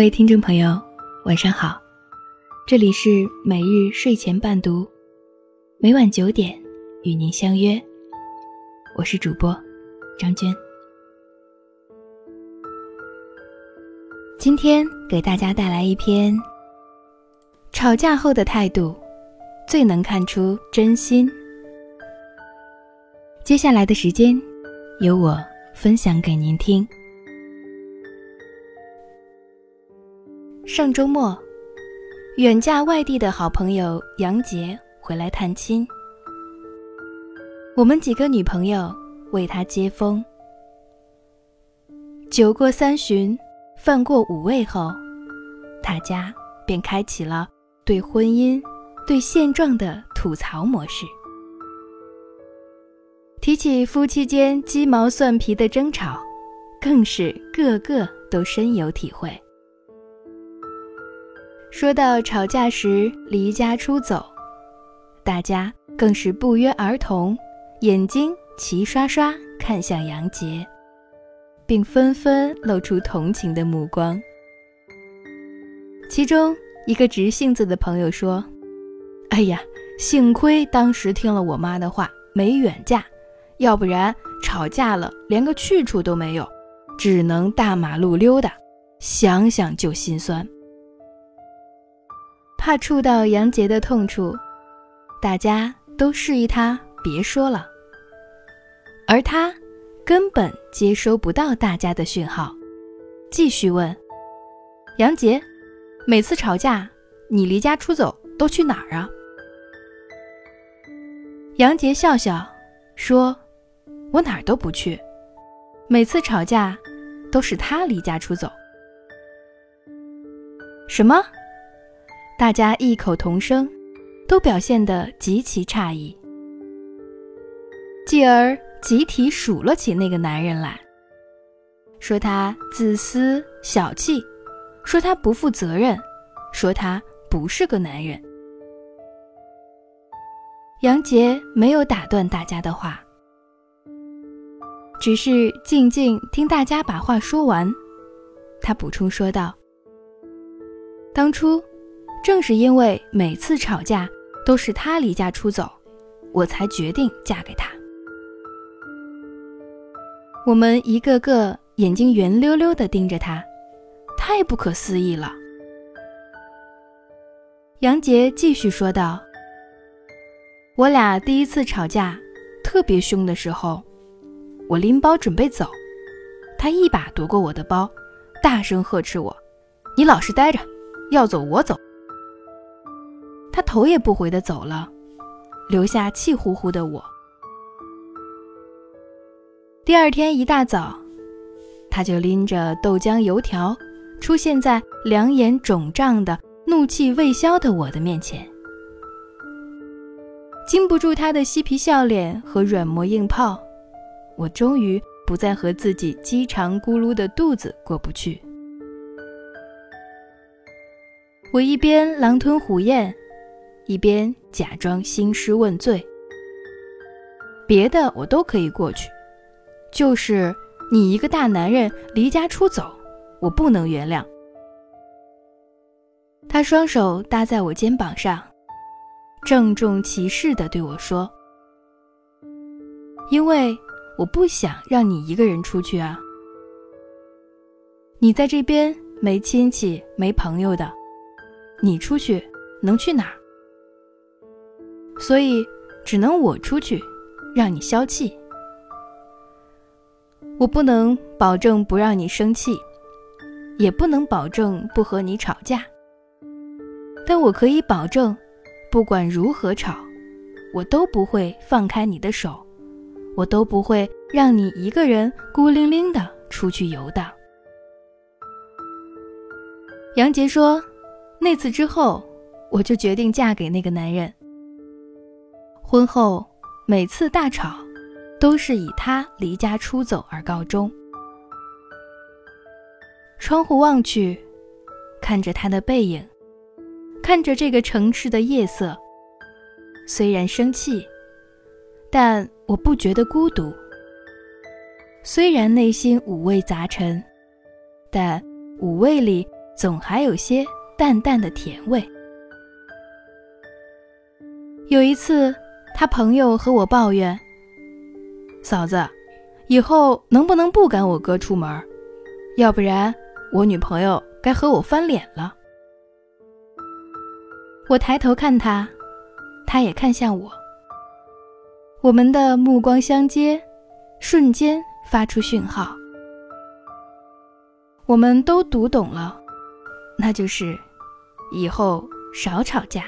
各位听众朋友，晚上好，这里是每日睡前伴读，每晚九点与您相约，我是主播张娟。今天给大家带来一篇：吵架后的态度最能看出真心。接下来的时间，由我分享给您听。上周末，远嫁外地的好朋友杨杰回来探亲，我们几个女朋友为他接风。酒过三巡，饭过五味后，大家便开启了对婚姻、对现状的吐槽模式。提起夫妻间鸡毛蒜皮的争吵，更是个个都深有体会。说到吵架时离家出走，大家更是不约而同，眼睛齐刷刷看向杨杰，并纷纷露出同情的目光。其中一个直性子的朋友说：“哎呀，幸亏当时听了我妈的话，没远嫁，要不然吵架了连个去处都没有，只能大马路溜达，想想就心酸。”怕触到杨杰的痛处，大家都示意他别说了，而他根本接收不到大家的讯号，继续问：“杨杰，每次吵架你离家出走都去哪儿啊？”杨杰笑笑说：“我哪儿都不去，每次吵架都是他离家出走。”什么？大家异口同声，都表现得极其诧异，继而集体数落起那个男人来，说他自私小气，说他不负责任，说他不是个男人。杨杰没有打断大家的话，只是静静听大家把话说完。他补充说道：“当初。”正是因为每次吵架都是他离家出走，我才决定嫁给他。我们一个个眼睛圆溜溜的盯着他，太不可思议了。杨杰继续说道：“我俩第一次吵架特别凶的时候，我拎包准备走，他一把夺过我的包，大声呵斥我：‘你老实待着，要走我走。’”头也不回的走了，留下气呼呼的我。第二天一大早，他就拎着豆浆油条，出现在两眼肿胀的、怒气未消的我的面前。经不住他的嬉皮笑脸和软磨硬泡，我终于不再和自己饥肠咕噜的肚子过不去。我一边狼吞虎咽。一边假装兴师问罪，别的我都可以过去，就是你一个大男人离家出走，我不能原谅。他双手搭在我肩膀上，郑重其事地对我说：“因为我不想让你一个人出去啊，你在这边没亲戚没朋友的，你出去能去哪儿？”所以，只能我出去，让你消气。我不能保证不让你生气，也不能保证不和你吵架。但我可以保证，不管如何吵，我都不会放开你的手，我都不会让你一个人孤零零的出去游荡。杨杰说：“那次之后，我就决定嫁给那个男人。”婚后每次大吵，都是以他离家出走而告终。窗户望去，看着他的背影，看着这个城市的夜色。虽然生气，但我不觉得孤独。虽然内心五味杂陈，但五味里总还有些淡淡的甜味。有一次，他朋友和我抱怨：“嫂子，以后能不能不赶我哥出门？要不然我女朋友该和我翻脸了。”我抬头看他，他也看向我，我们的目光相接，瞬间发出讯号。我们都读懂了，那就是以后少吵架。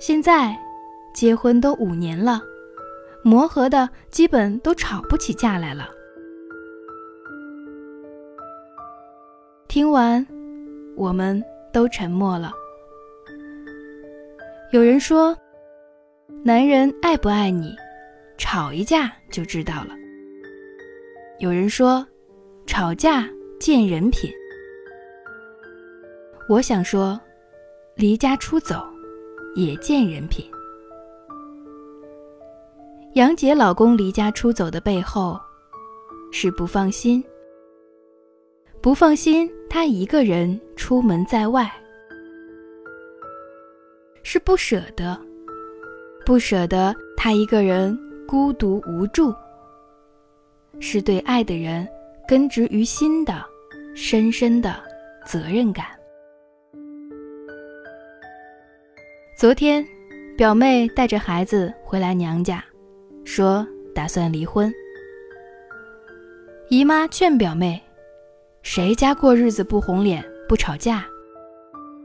现在结婚都五年了，磨合的基本都吵不起架来了。听完，我们都沉默了。有人说，男人爱不爱你，吵一架就知道了。有人说，吵架见人品。我想说，离家出走也见人品。杨姐老公离家出走的背后，是不放心，不放心他一个人出门在外，是不舍得，不舍得他一个人孤独无助。是对爱的人根植于心的深深的责任感。昨天，表妹带着孩子回来娘家，说打算离婚。姨妈劝表妹：“谁家过日子不红脸不吵架？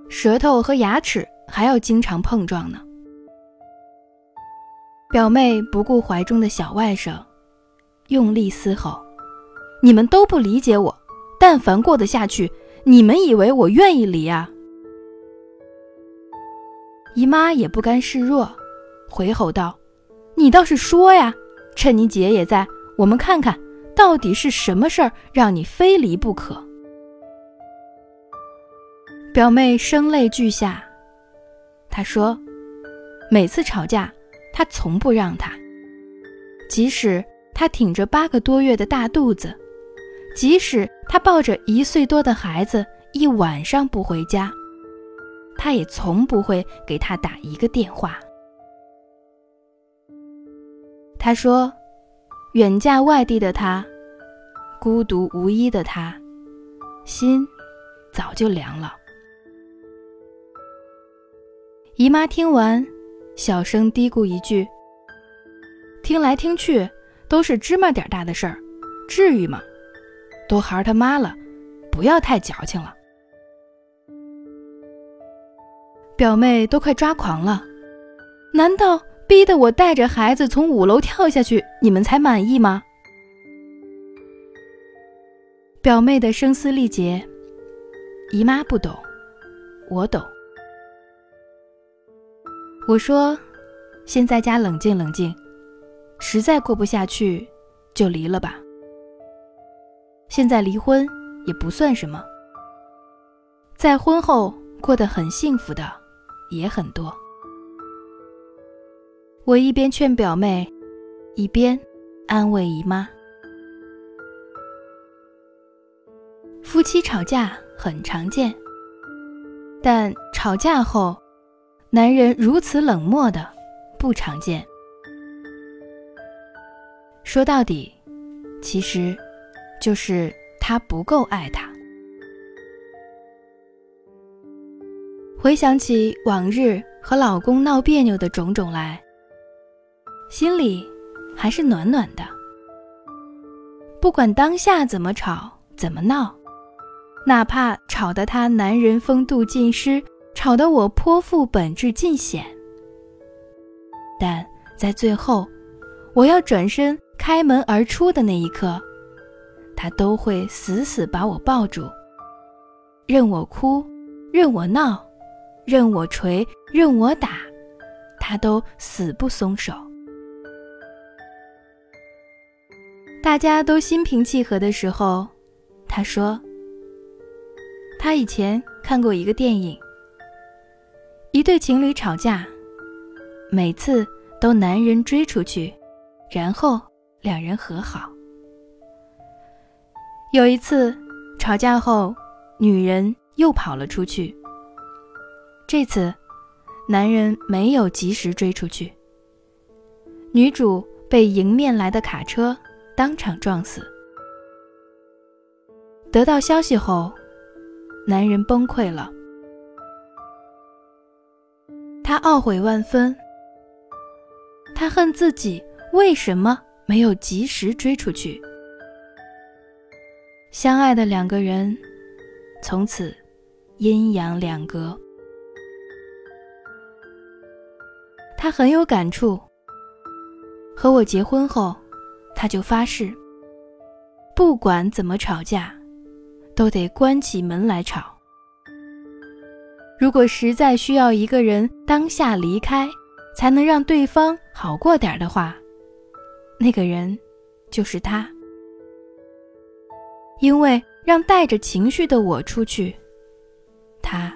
舌头和牙齿还要经常碰撞呢。”表妹不顾怀中的小外甥。用力嘶吼：“你们都不理解我，但凡过得下去，你们以为我愿意离啊？”姨妈也不甘示弱，回吼道：“你倒是说呀！趁你姐也在，我们看看到底是什么事儿让你非离不可。”表妹声泪俱下，她说：“每次吵架，他从不让她，即使……”他挺着八个多月的大肚子，即使他抱着一岁多的孩子一晚上不回家，他也从不会给他打一个电话。他说：“远嫁外地的他，孤独无依的他，心早就凉了。”姨妈听完，小声嘀咕一句：“听来听去。”都是芝麻点大的事儿，至于吗？都孩儿他妈了，不要太矫情了。表妹都快抓狂了，难道逼得我带着孩子从五楼跳下去，你们才满意吗？表妹的声嘶力竭，姨妈不懂，我懂。我说，先在家冷静冷静。实在过不下去，就离了吧。现在离婚也不算什么，在婚后过得很幸福的也很多。我一边劝表妹，一边安慰姨妈。夫妻吵架很常见，但吵架后，男人如此冷漠的不常见。说到底，其实，就是他不够爱她。回想起往日和老公闹别扭的种种来，心里还是暖暖的。不管当下怎么吵怎么闹，哪怕吵得他男人风度尽失，吵得我泼妇本质尽显，但在最后，我要转身。开门而出的那一刻，他都会死死把我抱住，任我哭，任我闹，任我捶，任我打，他都死不松手。大家都心平气和的时候，他说：“他以前看过一个电影，一对情侣吵架，每次都男人追出去，然后。”两人和好。有一次，吵架后，女人又跑了出去。这次，男人没有及时追出去，女主被迎面来的卡车当场撞死。得到消息后，男人崩溃了，他懊悔万分，他恨自己为什么没有及时追出去。相爱的两个人，从此阴阳两隔。他很有感触。和我结婚后，他就发誓，不管怎么吵架，都得关起门来吵。如果实在需要一个人当下离开，才能让对方好过点的话，那个人就是他。因为让带着情绪的我出去，他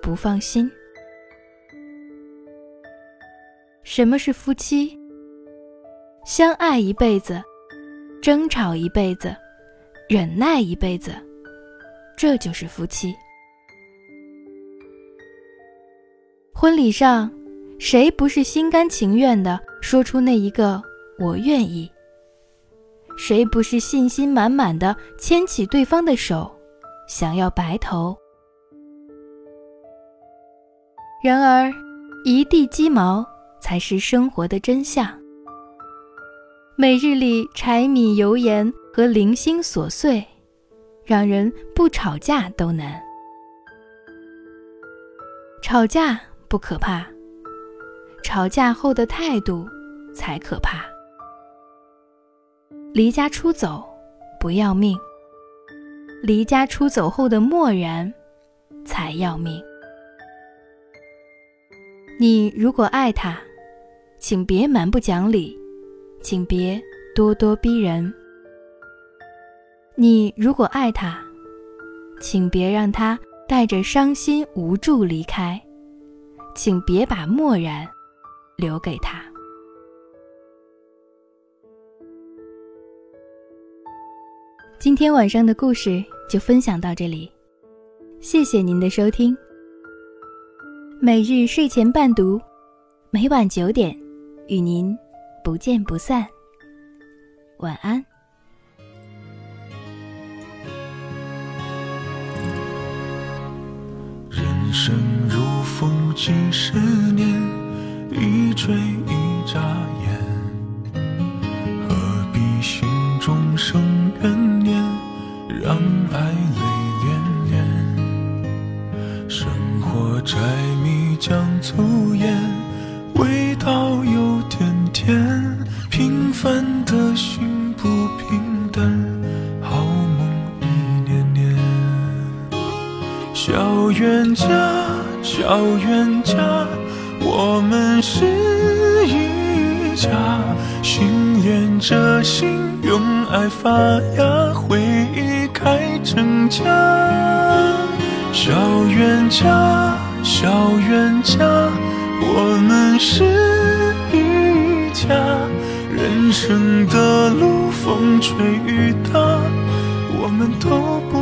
不放心。什么是夫妻？相爱一辈子，争吵一辈子，忍耐一辈子，这就是夫妻。婚礼上，谁不是心甘情愿的说出那一个“我愿意”？谁不是信心满满的牵起对方的手，想要白头？然而，一地鸡毛才是生活的真相。每日里柴米油盐和零星琐碎，让人不吵架都难。吵架不可怕，吵架后的态度才可怕。离家出走，不要命；离家出走后的漠然，才要命。你如果爱他，请别蛮不讲理，请别咄咄逼人。你如果爱他，请别让他带着伤心无助离开，请别把漠然留给他。今天晚上的故事就分享到这里，谢谢您的收听。每日睡前伴读，每晚九点与您不见不散。晚安。人生如风几十年，一追一眨眼，何必心中生怨念？让爱泪涟涟，生活柴米酱醋盐，味道有点甜。平凡的心不平淡，好梦一年年。小冤家，小冤家，我们是一家，心连着心，用爱发芽，回忆。开成家，小冤家，小冤家，是一家。人生的路，风吹雨打，我们都不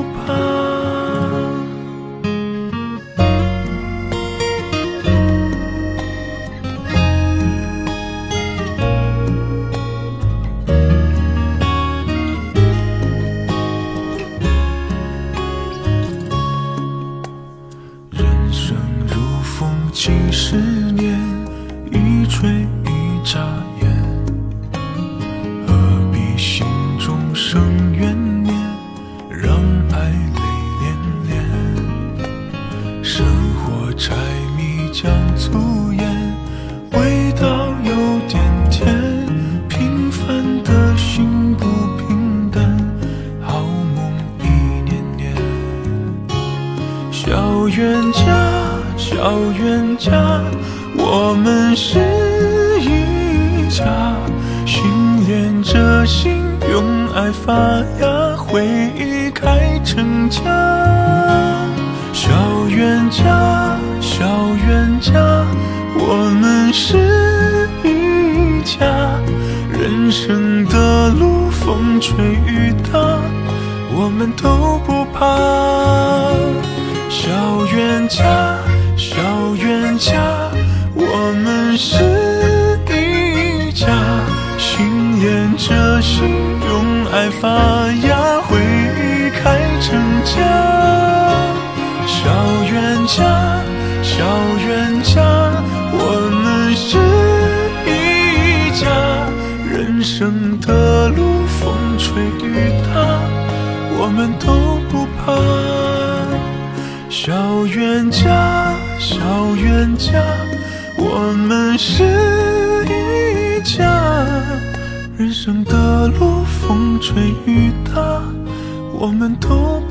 睡一眨眼，何必心中生怨念，让爱泪涟涟。生活柴米酱醋盐，味道有点甜，平凡的心不平淡。好梦一念念，小冤家小冤家，我们是。心，用爱发芽，回忆开成家。小冤家，小冤家，我们是一家，人生的路，风吹雨打，我们都不怕。小冤家，小冤家，我们是爱发芽，会开成家。小冤家，小冤家，我们是一家，人生的路风吹雨打，我们都不怕。小冤家，小冤家，我们是一家。人生的路，风吹雨打，我们都。